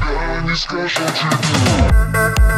Got any special to do?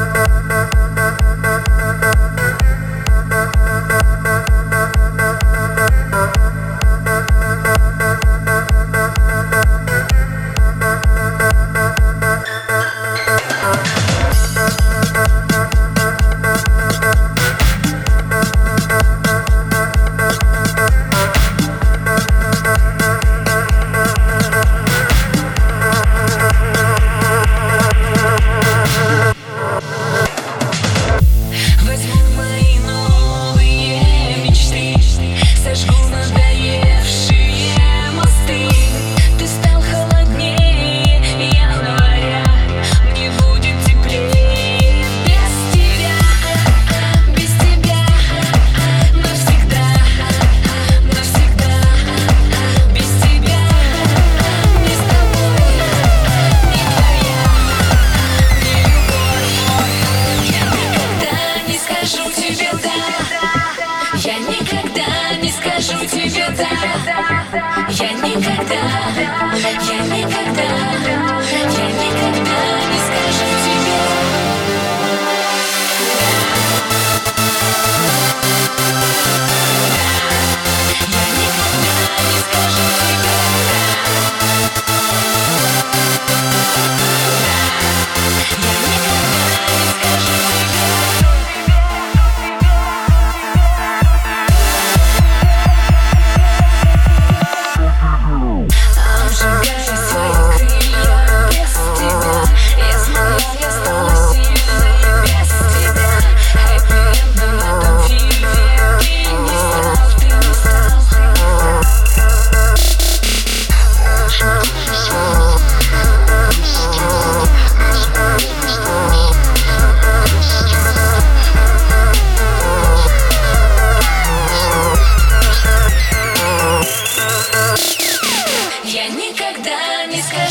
Я никогда, я никогда. Я никогда не скажу.